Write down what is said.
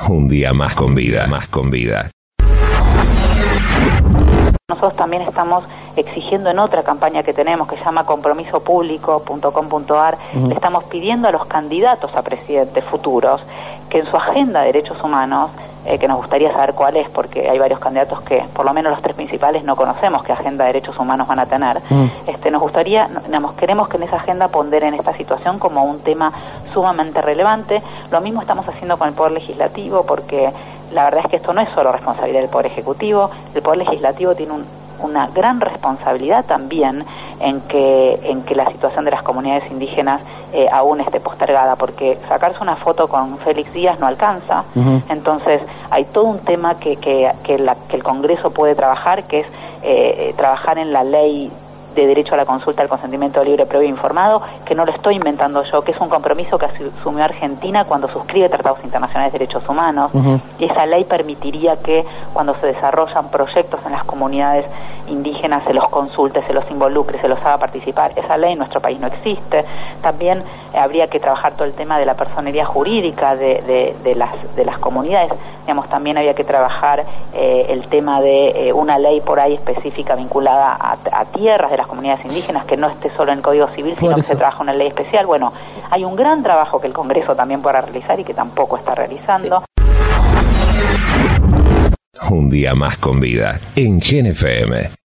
Un día más con vida, más con vida. Nosotros también estamos exigiendo en otra campaña que tenemos que se llama compromisopublico.com.ar, le estamos pidiendo a los candidatos a presidentes futuros que en su agenda de derechos humanos eh, que nos gustaría saber cuál es, porque hay varios candidatos que, por lo menos los tres principales, no conocemos qué agenda de derechos humanos van a tener. Mm. Este, nos gustaría, digamos, queremos que en esa agenda ponderen esta situación como un tema sumamente relevante. Lo mismo estamos haciendo con el Poder Legislativo, porque la verdad es que esto no es solo responsabilidad del Poder Ejecutivo, el Poder Legislativo tiene un, una gran responsabilidad también en que, en que la situación de las comunidades indígenas eh, aún esté postergada, porque sacarse una foto con Félix Díaz no alcanza, entonces hay todo un tema que, que, que, la- que el Congreso puede trabajar, que es eh, trabajar en la ley de derecho a la consulta al consentimiento libre, previo e informado, que no lo estoy inventando yo, que es un compromiso que asu- asumió Argentina cuando suscribe tratados internacionales de derechos humanos. Y esa ley permitiría que cuando se desarrollan proyectos en las comunidades indígenas se los consulte, se los involucre, se los haga participar. Esa ley en nuestro país no existe. También eh, habría que trabajar todo el tema de la personería jurídica de, de- de las, de las comunidades. Digamos, también había que trabajar eh, el tema de eh, una ley por ahí específica vinculada a, a tierras de las comunidades indígenas, que no esté solo en el Código Civil, sino que se trabaja una ley especial. Bueno, hay un gran trabajo que el Congreso también podrá realizar y que tampoco está realizando. Un día más con vida en Gen FM.